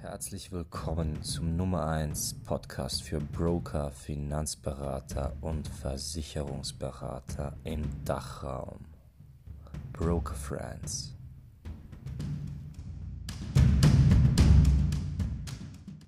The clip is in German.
Herzlich willkommen zum Nummer 1 Podcast für Broker, Finanzberater und Versicherungsberater im Dachraum. Broker Friends.